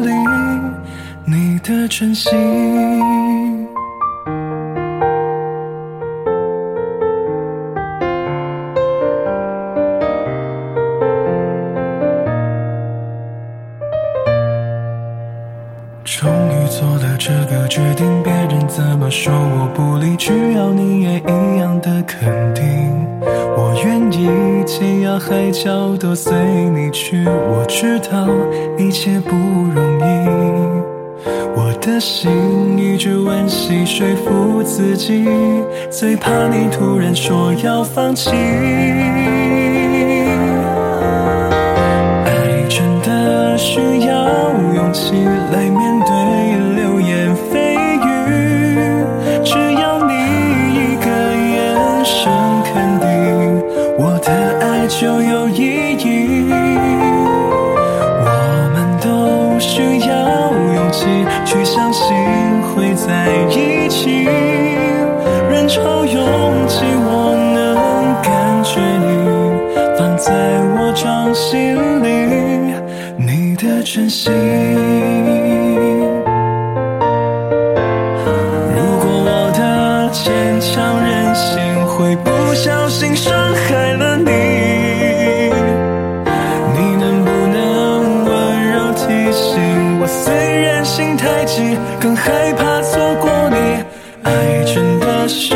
里，的真心。终于做了这个决定，别人怎么说我不理，只要你也一样的肯定。我愿意天涯海角都随你去，我知道一切不容易。的心一直温习说服自己，最怕你突然说要放弃。爱真的需要勇气来我心里，你的真心。如果我的坚强任性会不小心伤害了你，你能不能温柔提醒我？虽然心太急，更害怕错过你。爱真的需